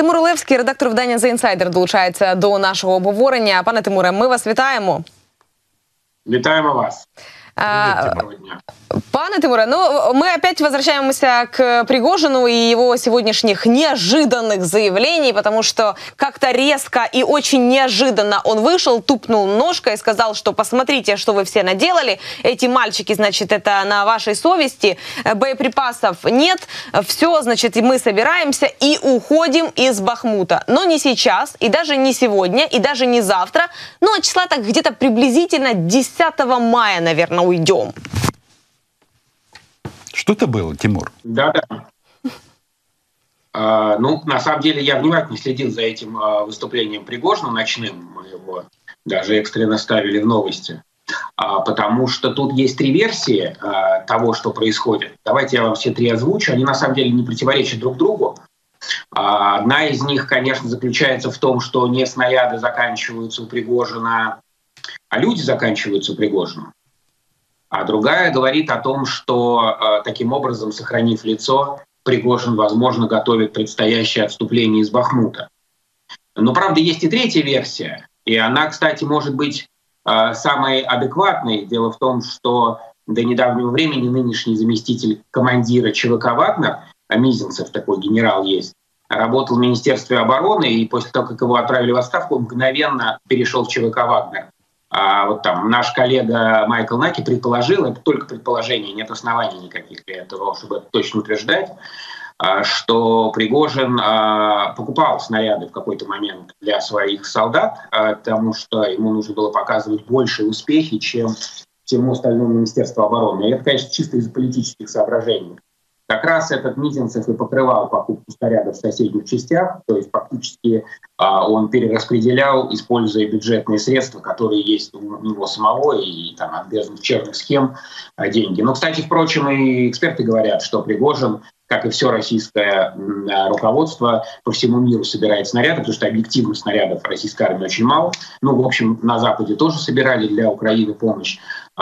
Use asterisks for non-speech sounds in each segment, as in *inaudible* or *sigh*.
Тимур Олевський, редактор видання The Insider, долучається до нашого обговорення. Пане Тимуре, ми вас вітаємо. Вітаємо вас. А, Пане Тимуре, ну мы опять возвращаемся к Пригожину и его сегодняшних неожиданных заявлений, потому что как-то резко и очень неожиданно он вышел, тупнул ножкой и сказал, что посмотрите, что вы все наделали. Эти мальчики, значит, это на вашей совести. Боеприпасов нет. Все, значит, мы собираемся и уходим из Бахмута. Но не сейчас, и даже не сегодня, и даже не завтра. Ну, а числа так где-то приблизительно 10 мая, наверное, уйдем. Что это было, Тимур? Да, да. А, ну, на самом деле, я внимательно следил за этим а, выступлением Пригожина ночным. Мы его даже экстренно ставили в новости. А, потому что тут есть три версии того, что происходит. Давайте я вам все три озвучу. Они на самом деле не противоречат друг другу. Одна из них, конечно, заключается в том, что не снаряды заканчиваются у Пригожина, а люди заканчиваются у Пригожина. А другая говорит о том, что э, таким образом, сохранив лицо, Пригожин, возможно, готовит предстоящее отступление из Бахмута. Но, правда, есть и третья версия, и она, кстати, может быть э, самой адекватной. Дело в том, что до недавнего времени нынешний заместитель командира ЧВК «Вагнер», а Мизинцев такой генерал есть, работал в Министерстве обороны, и после того, как его отправили в отставку, мгновенно перешел в ЧВК «Вагнер». А вот там наш коллега Майкл Наки предположил, это только предположение, нет оснований никаких для этого, чтобы это точно утверждать, а, что Пригожин а, покупал снаряды в какой-то момент для своих солдат, а, потому что ему нужно было показывать большие успехи, чем всему остальному Министерству обороны. И это, конечно, чисто из политических соображений. Как раз этот Мизинцев и покрывал покупку снарядов в соседних частях, то есть фактически а, он перераспределял, используя бюджетные средства, которые есть у него самого и там, от черных схем а, деньги. Но, кстати, впрочем, и эксперты говорят, что Пригожин как и все российское руководство, по всему миру собирает снаряды, потому что объективно снарядов российской армии очень мало. Ну, в общем, на Западе тоже собирали для Украины помощь э,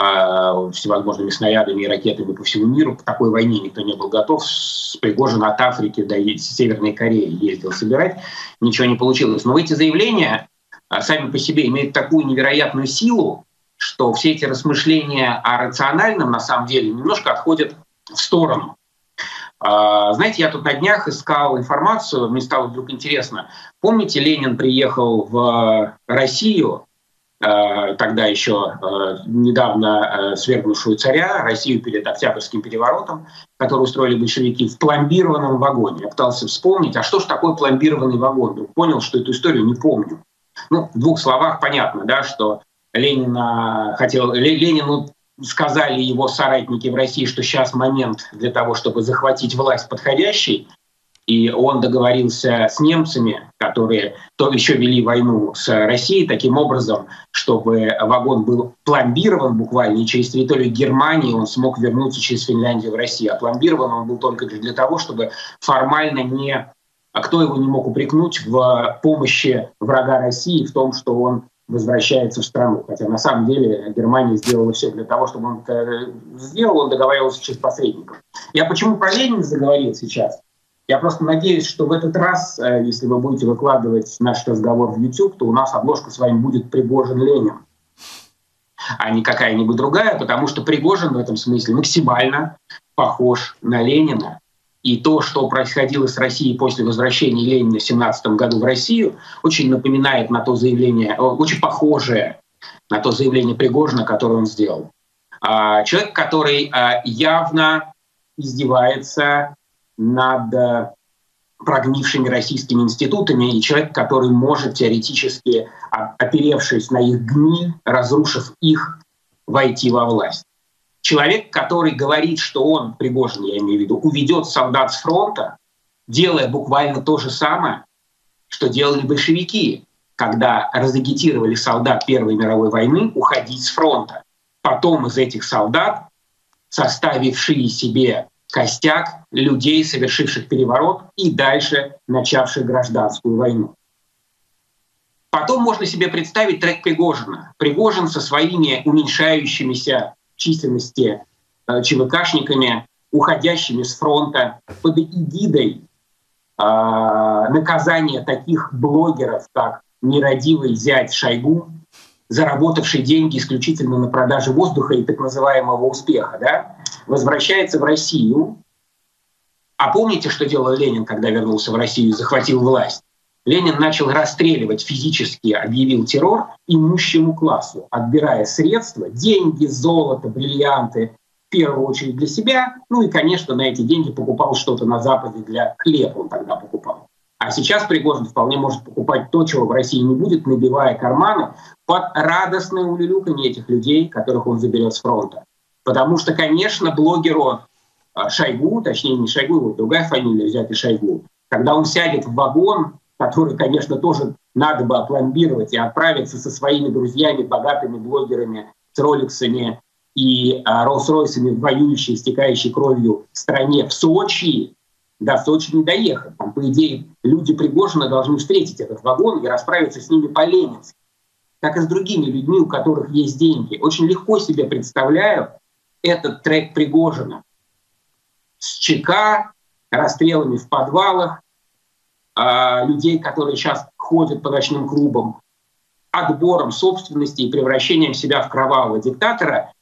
всевозможными снарядами и ракетами по всему миру. К такой войне никто не был готов. С Пригожин от Африки до Северной Кореи ездил собирать. Ничего не получилось. Но эти заявления э, сами по себе имеют такую невероятную силу, что все эти размышления о рациональном на самом деле немножко отходят в сторону. А, знаете, я тут на днях искал информацию, мне стало вдруг интересно. Помните, Ленин приехал в Россию, а, тогда еще а, недавно свергнувшую царя, Россию перед Октябрьским переворотом, который устроили большевики в пломбированном вагоне. Я пытался вспомнить, а что же такое пломбированный вагон? Вдруг понял, что эту историю не помню. Ну, в двух словах понятно, да, что Ленина хотел, Ленину сказали его соратники в России, что сейчас момент для того, чтобы захватить власть подходящий, и он договорился с немцами, которые то еще вели войну с Россией, таким образом, чтобы вагон был пломбирован буквально, и через территорию Германии он смог вернуться через Финляндию в Россию. А пломбирован он был только для того, чтобы формально не... А кто его не мог упрекнуть в помощи врага России, в том, что он возвращается в страну. Хотя на самом деле Германия сделала все для того, чтобы он это сделал, он договаривался через посредников. Я почему про Ленина заговорил сейчас? Я просто надеюсь, что в этот раз, э, если вы будете выкладывать наш разговор в YouTube, то у нас обложка с вами будет Пригожин Ленин, а не какая-нибудь другая, потому что Пригожин в этом смысле максимально похож на Ленина. И то, что происходило с Россией после возвращения Ленина в 17 году в Россию, очень напоминает на то заявление, очень похожее на то заявление Пригожина, которое он сделал. А, человек, который а, явно издевается над э, прогнившими российскими институтами, и человек, который может теоретически, оперевшись на их гниль, разрушив их, войти во власть. Человек, который говорит, что он, Пригожин, я имею в виду, уведет солдат с фронта, делая буквально то же самое, что делали большевики, когда разагитировали солдат Первой мировой войны уходить с фронта. Потом из этих солдат, составившие себе костяк людей, совершивших переворот и дальше начавших гражданскую войну. Потом можно себе представить трек Пригожина. Пригожин со своими уменьшающимися численности э, ЧВКшниками, уходящими с фронта под эгидой наказание таких блогеров, как нерадивый зять Шойгу, заработавший деньги исключительно на продаже воздуха и так называемого успеха, да, возвращается в Россию. А помните, что делал Ленин, когда вернулся в Россию и захватил власть? Ленин начал расстреливать физически, объявил террор имущему классу, отбирая средства, деньги, золото, бриллианты, в первую очередь для себя, ну и, конечно, на эти деньги покупал что-то на Западе для хлеба он тогда покупал. А сейчас Пригожин вполне может покупать то, чего в России не будет, набивая карманы под радостное улюлюканье этих людей, которых он заберет с фронта. Потому что, конечно, блогеру а, Шойгу, точнее не Шойгу, его другая фамилия взять и Шойгу, когда он сядет в вагон, который, конечно, тоже надо бы опломбировать и отправиться со своими друзьями, богатыми блогерами, с роликсами и а, Роллс-Ройсами в воюющей, истекающей кровью стране в Сочи, до Сочи не доехать. Там, по идее, люди Пригожина должны встретить этот вагон и расправиться с ними по Ленински. Как и с другими людьми, у которых есть деньги. Очень легко себе представляю этот трек Пригожина с ЧК, расстрелами в подвалах, э, людей, которые сейчас ходят по ночным клубам, отбором собственности и превращением себя в кровавого диктатора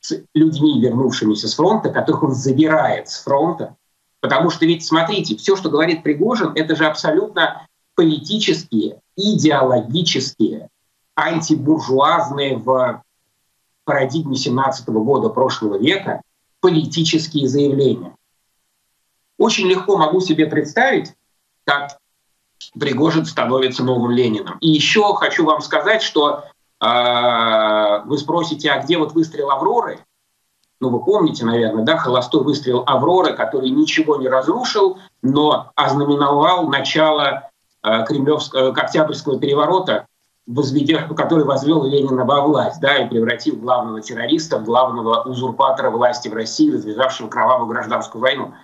с людьми, вернувшимися с фронта, которых он забирает с фронта, Потому что ведь, смотрите, все, что говорит Пригожин, это же абсолютно политические, идеологические, антибуржуазные в парадигме 17 -го года прошлого века политические заявления. Очень легко могу себе представить, как Пригожин становится новым Лениным. И еще хочу вам сказать, что э, вы спросите, а где вот выстрел Авроры? ну вы помните, наверное, да, холостой выстрел Авроры, который ничего не разрушил, но ознаменовал начало э, кремлевского, э, Октябрьского переворота, возведя, который возвел Ленина во власть, да, и превратил главного террориста в главного узурпатора власти в России, развязавшего кровавую гражданскую войну.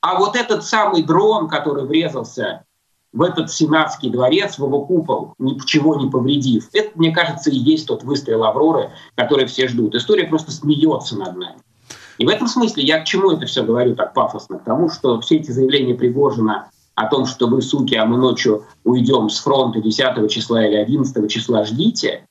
А вот этот самый дрон, который врезался в этот сенатский дворец, в его купол, ничего не повредив. Это, мне кажется, и есть тот выстрел Авроры, который все ждут. История просто смеется над нами. И в этом смысле я к чему это все говорю так пафосно? К тому, что все эти заявления Пригожина о том, что вы, суки, а мы ночью уйдем с фронта 10 числа или 11 числа, ждите,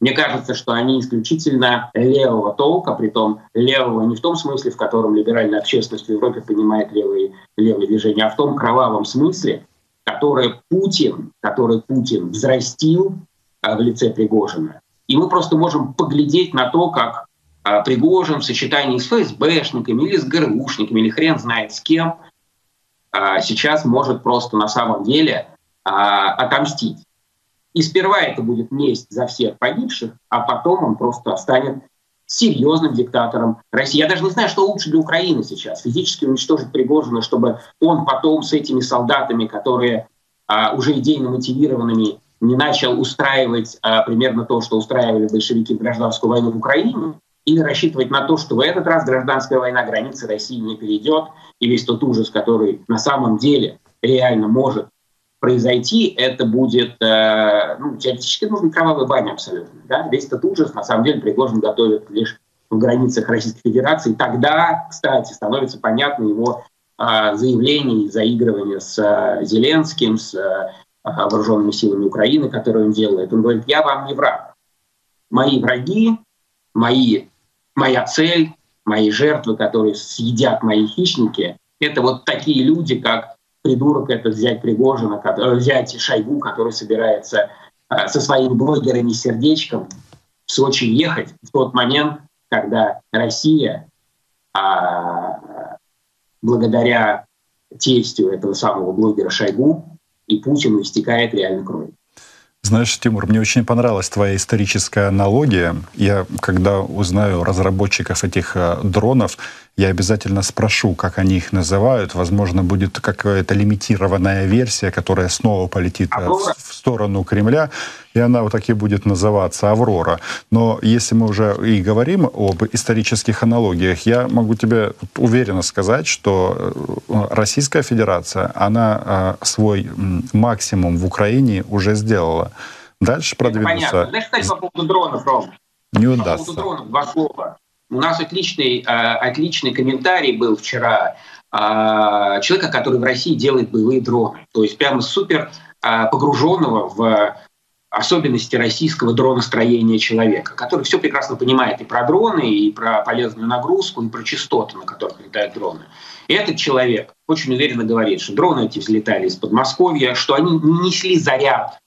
мне кажется, что они исключительно левого толка, при том левого не в том смысле, в котором либеральная общественность в Европе понимает левые, левые движения, а в том кровавом смысле, которые Путин, который Путин взрастил а, в лице Пригожина. И мы просто можем поглядеть на то, как а, Пригожин в сочетании с ФСБшниками или с ГРУшниками, или хрен знает с кем, а, сейчас может просто на самом деле отомстить. И сперва это будет месть за всех погибших, а потом он просто станет серьезным диктатором России. Я даже не знаю, что лучше для Украины сейчас. Физически уничтожить Пригожина, чтобы он потом с этими солдатами, которые а, уже идейно мотивированными, не начал устраивать а, примерно то, что устраивали большевики гражданскую войну в Украине, или рассчитывать на то, что в этот раз гражданская война границы России не перейдет, и весь тот ужас, который на самом деле реально может произойти, это будет, э, ну, теоретически нужна кровавая баня абсолютно. Да? Весь этот ужас, на самом деле, Пригожин готовит лишь в границах Российской Федерации. Тогда, кстати, становится понятно его э, заявление и заигрывание с э, Зеленским, с э, вооруженными силами Украины, которые он делает. Он говорит, я вам не враг. Мои враги, мои, моя цель, мои жертвы, которые съедят мои хищники, это вот такие люди, как придурок это взять Пригожина, э, взять Шойгу, который собирается э, со своими блогерами сердечком в Сочи ехать в тот момент, когда Россия а, благодаря тестю этого самого блогера Шойгу и Путину истекает реально кровь. Знаешь, Тимур, мне очень понравилась твоя историческая аналогия. Я, когда узнаю разработчиков этих э, дронов, я обязательно спрошу, как они их называют. Возможно, будет какая-то лимитированная версия, которая снова полетит э, в, в сторону Кремля, и она вот так и будет называться «Аврора». Но если мы уже и говорим об исторических аналогиях, я могу тебе уверенно сказать, что э, Российская Федерация, она э, свой максимум в Украине уже сделала. Дальше продвинуться... Понятно. Знаешь, кстати, по поводу дронов, Ром? Не удастся. По поводу дронов, два слова. У нас отличный, э, отличный комментарий был вчера человека, который в России делает боевые дроны. То есть прямо супер погруженного в особенности российского дроностроения человека, который все прекрасно понимает и про дроны, и про полезную нагрузку, и про частоты, на которых летают дроны. И этот человек очень уверенно говорит, что дроны эти взлетали из Подмосковья, что они не несли заряд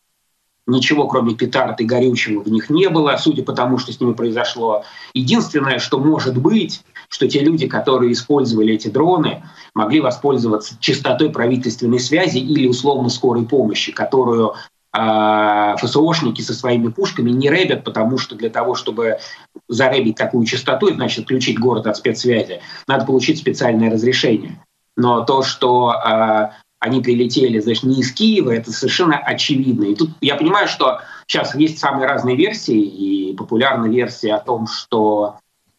ничего кроме петард и горючего в них не было, судя по тому, что с ними произошло. Единственное, что может быть, что те люди, которые использовали эти дроны, могли воспользоваться частотой правительственной связи или условно скорой помощи, которую э, ФСОшники со своими пушками не рэбят, потому что для того, чтобы зарэбить такую частоту, значит, отключить город от спецсвязи, надо получить специальное разрешение. Но то, что э, они прилетели, значит, не из Киева, это совершенно очевидно. И тут я понимаю, что сейчас есть самые разные версии, и популярная версия о том, что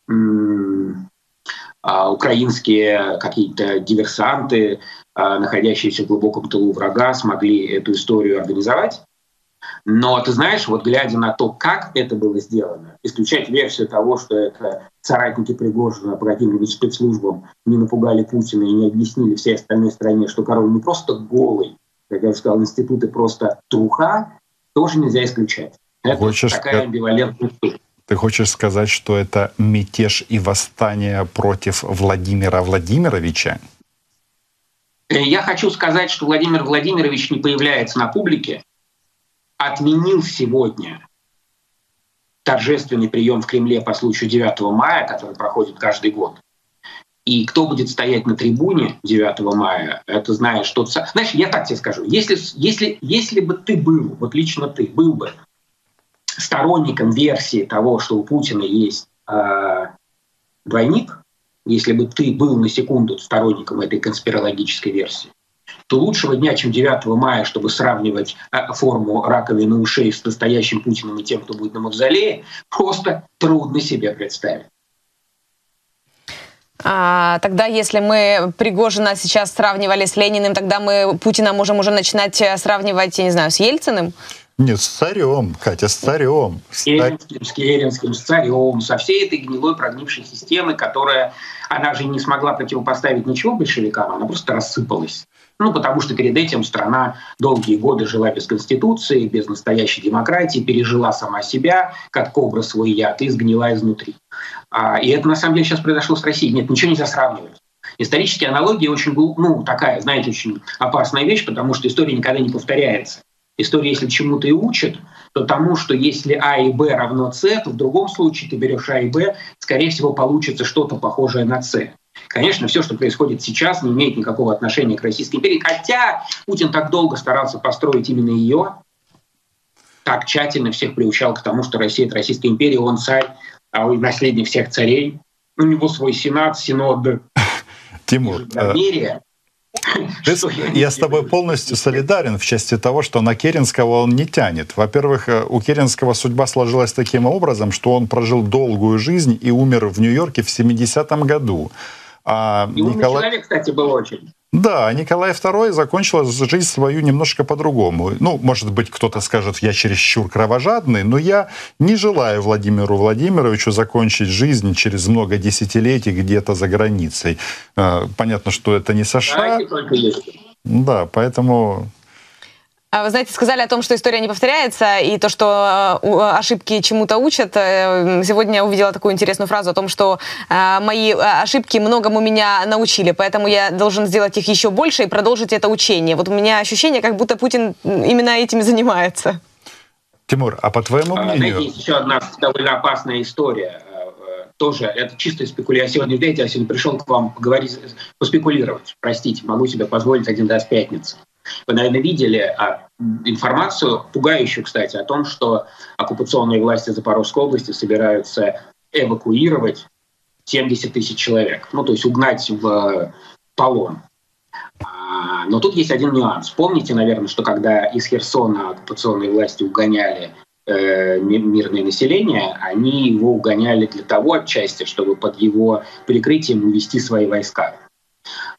а, украинские какие-то диверсанты, а, находящиеся в глубоком тылу врага, смогли эту историю организовать. Но ты знаешь, вот глядя на то, как это было сделано, исключать версию того, что это соратники Пригожина по каким-нибудь спецслужбам не напугали Путина и не объяснили всей остальной стране, что король не просто голый, как я сказал, институты просто труха, тоже нельзя исключать. Это Хочешь такая амбивалентность. Ты хочешь сказать, что это мятеж и восстание против Владимира Владимировича? Я хочу сказать, что Владимир Владимирович не появляется на публике, отменил сегодня торжественный прием в Кремле по случаю 9 мая, который проходит каждый год. И кто будет стоять на трибуне 9 мая, это знаешь, что... Знаешь, я так тебе скажу, если, если, если бы ты был, вот лично ты, был бы сторонником версии того, что у Путина есть э, двойник, если бы ты был на секунду сторонником этой конспирологической версии, то лучшего дня, чем 9 мая, чтобы сравнивать э, форму раковины ушей с настоящим Путиным и тем, кто будет на мавзолее, просто трудно себе представить. А, тогда, если мы Пригожина сейчас сравнивали с Лениным, тогда мы Путина можем уже начинать э, сравнивать, я не знаю, с Ельциным? Нет, с царем, Катя, с царем. С Керенским, с Керенским, с царем, со всей этой гнилой прогнившей системы, которая, она же не смогла противопоставить ничего большевикам, она просто рассыпалась. Ну, потому что перед этим страна долгие годы жила без конституции, без настоящей демократии, пережила сама себя, как кобра свой яд, и сгнила изнутри. А, и это, на самом деле, сейчас произошло с Россией. Нет, ничего нельзя сравнивать. Исторические аналогии очень, ну, такая, знаете, очень опасная вещь, потому что история никогда не повторяется. История, если чему-то и учит, то тому, что если А и Б равно С, то в другом случае ты берешь А и Б, скорее всего, получится что-то похожее на С. Конечно, все, что происходит сейчас, не имеет никакого отношения к Российской империи, хотя Путин так долго старался построить именно ее, так тщательно всех приучал к тому, что Россия — это Российская империя, он царь, а он наследник всех царей. У него свой сенат, синод. Тимур, доверие. Я с тобой полностью солидарен в части того, что на Керенского он не тянет. Во-первых, э, у Керенского судьба сложилась таким образом, что он прожил долгую жизнь и умер в Нью-Йорке в 70-м году. А и Николай... человек, кстати, был очень. Да, Николай II закончил жизнь свою немножко по-другому. Ну, может быть, кто-то скажет, я чересчур кровожадный, но я не желаю Владимиру Владимировичу закончить жизнь через много десятилетий где-то за границей. А, понятно, что это не США. Да, поэтому вы знаете, сказали о том, что история не повторяется, и то, что э, ошибки чему-то учат. Э, сегодня я увидела такую интересную фразу о том, что э, мои ошибки многому меня научили, поэтому я должен сделать их еще больше и продолжить это учение. Вот у меня ощущение, как будто Путин именно этим и занимается. Тимур, а по твоему а, мнению... Знаете, есть еще одна довольно опасная история. Тоже это чистая спекуляция. Сегодня, знаете, я сегодня пришел к вам поговорить, поспекулировать. Простите, могу себе позволить один раз в пятницу. Вы, наверное, видели а, информацию, пугающую, кстати, о том, что оккупационные власти Запорожской области собираются эвакуировать 70 тысяч человек, ну, то есть угнать в полон. А, но тут есть один нюанс. Помните, наверное, что когда из Херсона оккупационные власти угоняли э, мирное население, они его угоняли для того отчасти, чтобы под его прикрытием увести свои войска.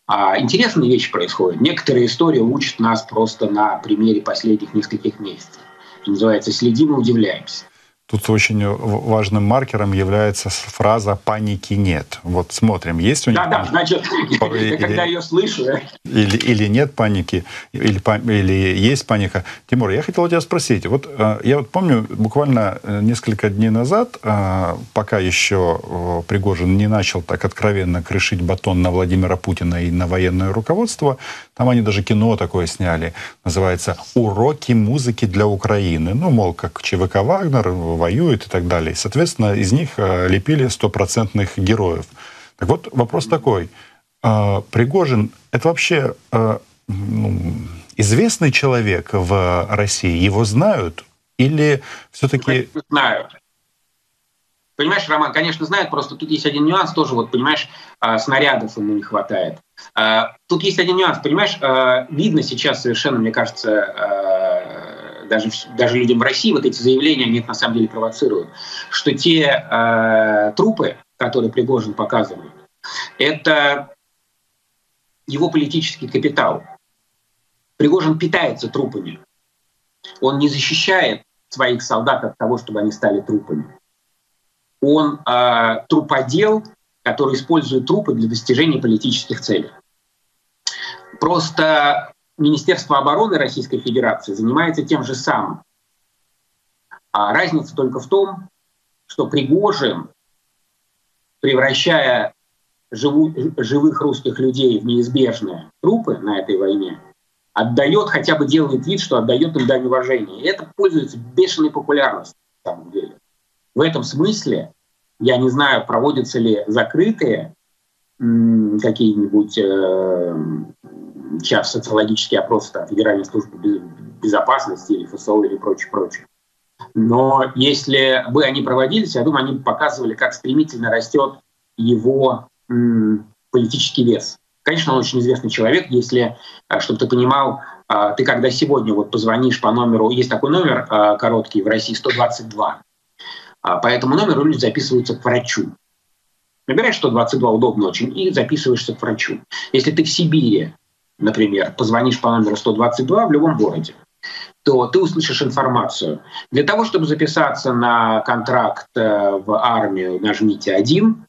А интересные вещи происходят. Некоторые истории учат нас просто на примере последних нескольких месяцев. Что называется, следим и удивляемся. Тут очень важным маркером является фраза «паники нет». Вот смотрим, есть у них... Да-да, значит, *laughs* или, когда ее слышу... Или, или нет паники, или, или есть паника. Тимур, я хотел у тебя спросить. Вот э, я вот помню, буквально э, несколько дней назад, э, пока еще Пригожин не начал так откровенно крышить батон на Владимира Путина и на военное руководство, там они даже кино такое сняли, называется «Уроки музыки для Украины». Ну, мол, как ЧВК «Вагнер» воюет и так далее. Соответственно, из них э, лепили стопроцентных героев. Так вот, вопрос такой. Э, Пригожин — это вообще э, ну, известный человек в России? Его знают? Или все-таки... Знают. Понимаешь, Роман, конечно, знает, просто тут есть один нюанс тоже, вот, понимаешь, снарядов ему не хватает. Тут есть один нюанс, понимаешь, видно сейчас совершенно, мне кажется, даже, даже людям в России вот эти заявления, они на самом деле провоцируют, что те трупы, которые Пригожин показывает, это его политический капитал. Пригожин питается трупами. Он не защищает своих солдат от того, чтобы они стали трупами он э, труподел, который использует трупы для достижения политических целей. Просто Министерство обороны Российской Федерации занимается тем же самым. А разница только в том, что Пригожин, превращая живу, живых русских людей в неизбежные трупы на этой войне, отдает, хотя бы делает вид, что отдает им дань уважения. И это пользуется бешеной популярностью на самом деле. В этом смысле я не знаю, проводятся ли закрытые какие-нибудь э, сейчас социологические опросы там, Федеральной службы безопасности или ФСО или прочее, прочее. Но если бы они проводились, я думаю, они показывали, как стремительно растет его политический вес. Конечно, он очень известный человек, если, э, чтобы ты понимал, э, ты когда сегодня вот позвонишь по номеру, есть такой номер э, короткий в России 122, а по этому номеру люди записываются к врачу. Набираешь 122 удобно очень и записываешься к врачу. Если ты в Сибири, например, позвонишь по номеру 122 в любом городе, то ты услышишь информацию. Для того, чтобы записаться на контракт э, в армию, нажмите 1.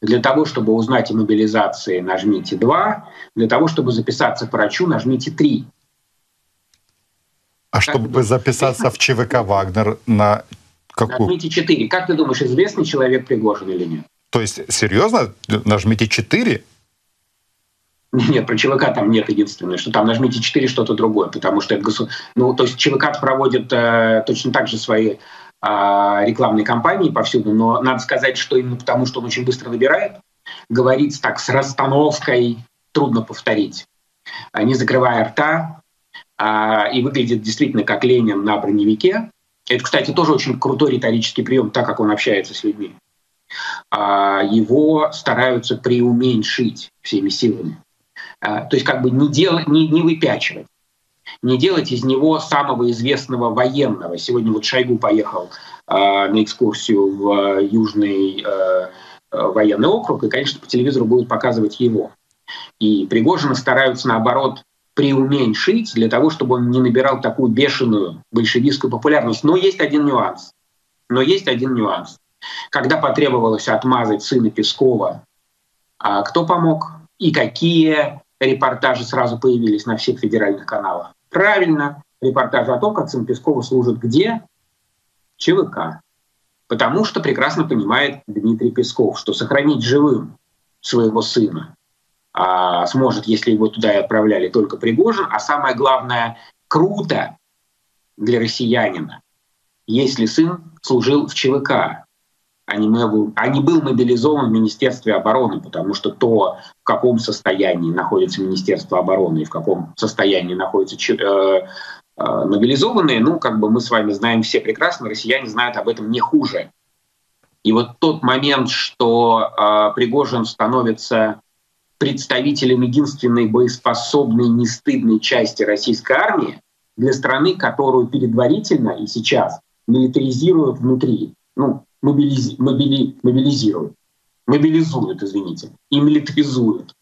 Для того, чтобы узнать о мобилизации, нажмите 2. Для того, чтобы записаться к врачу, нажмите 3. А чтобы записаться в ЧВК «Вагнер» на Какую? Нажмите 4. Как ты думаешь, известный человек Пригожин или нет? То есть, серьезно? Нажмите 4? *laughs* Нет, про ЧВК там нет единственное, что там нажмите 4 что-то другое, потому что это госу... Ну, то есть ЧВК проводит э, точно так же свои э, рекламные кампании повсюду, но надо сказать, что именно потому, что он очень быстро набирает, говорить так с расстановкой трудно повторить, не закрывая рта, э, и выглядит действительно как Ленин на броневике, это, кстати, тоже очень крутой риторический прием, так как он общается с людьми. А, его стараются преуменьшить всеми силами. А, то есть как бы не, дел, не, не выпячивать не делать из него самого известного военного. Сегодня вот Шойгу поехал э, на экскурсию в э, Южный э, военный округ, и, конечно, по телевизору будут показывать его. И Пригожина стараются, наоборот, преуменьшить для того, чтобы он не набирал такую бешеную большевистскую популярность. Но есть один нюанс. Но есть один нюанс. Когда потребовалось отмазать сына Пескова, а кто помог и какие репортажи сразу появились на всех федеральных каналах? Правильно, репортажи о том, как сын Пескова служит где? ЧВК. Потому что прекрасно понимает Дмитрий Песков, что сохранить живым своего сына а, сможет, если его туда и отправляли только Пригожин. А самое главное, круто для россиянина, если сын служил в ЧВК, а не, был, а не был мобилизован в Министерстве обороны, потому что то, в каком состоянии находится Министерство обороны и в каком состоянии находятся э, э, мобилизованные, ну, как бы мы с вами знаем все прекрасно, россияне знают об этом не хуже. И вот тот момент, что э, Пригожин становится представителем единственной боеспособной, нестыдной части российской армии для страны, которую предварительно и сейчас милитаризируют внутри, ну, мобилизи, мобили, мобилизируют, мобилизуют, извините, и милитаризуют.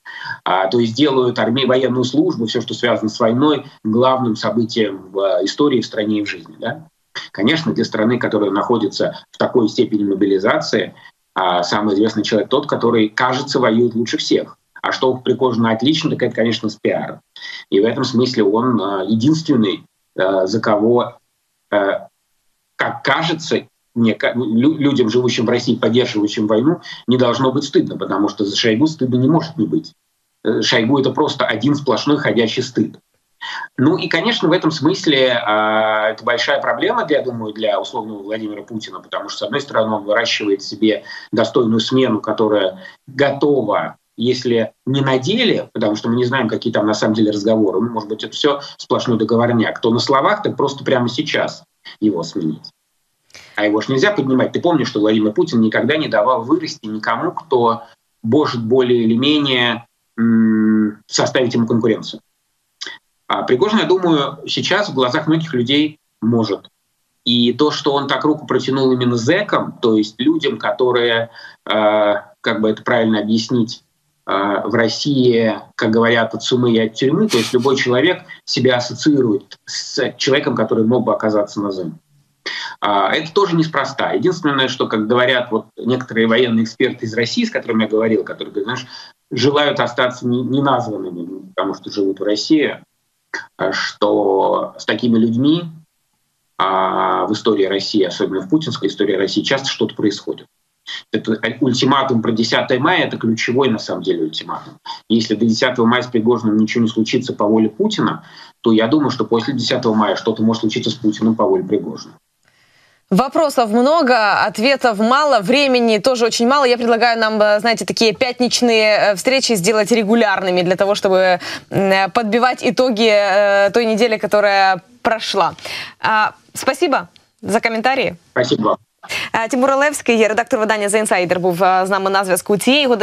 А, то есть делают армии, военную службу, все, что связано с войной, главным событием в истории, в стране и в жизни. Да? Конечно, для страны, которая находится в такой степени мобилизации, а, самый известный человек тот, который, кажется, воюет лучше всех. А что у Пригожина отлично, так это, конечно, с пиаром. И в этом смысле он а, единственный, а, за кого, как кажется, мне, людям, живущим в России, поддерживающим войну, не должно быть стыдно, потому что за Шойгу стыдно не может не быть. Э, Шойгу — это просто один сплошной ходячий стыд. Ну и, конечно, в этом смысле э, это большая проблема, я думаю, для условного Владимира Путина, потому что, с одной стороны, он выращивает себе достойную смену, которая готова если не на деле, потому что мы не знаем, какие там на самом деле разговоры, ну, может быть, это все сплошной договорняк, то на словах так просто прямо сейчас его сменить. А его же нельзя поднимать. Ты помнишь, что Владимир Путин никогда не давал вырасти никому, кто может более или менее составить ему конкуренцию. А Пригожин, я думаю, сейчас в глазах многих людей может. И то, что он так руку протянул именно зэкам, то есть людям, которые, э, как бы это правильно объяснить, э, в России, как говорят, от сумы и от тюрьмы, то есть любой человек себя ассоциирует с человеком, который мог бы оказаться на зоне. А, это тоже неспроста. Единственное, что, как говорят вот некоторые военные эксперты из России, с которыми я говорил, которые, знаешь, желают остаться неназванными, потому что живут в России, что с такими людьми а в истории России, особенно в путинской истории России, часто что-то происходит. Это ультиматум про 10 мая — это ключевой, на самом деле, ультиматум. Если до 10 мая с Пригожиным ничего не случится по воле Путина, то я думаю, что после 10 мая что-то может случиться с Путиным по воле Пригожина. Вопросов много, ответов мало, времени тоже очень мало. Я предлагаю нам, э, знаете, такие пятничные э, встречи сделать регулярными для того, чтобы подбивать итоги э, той недели, которая прошла. А, спасибо за коментарі. Спасибо. Тимур Олевський, редактор видання The Insider, був з нами на зв'язку цієї години.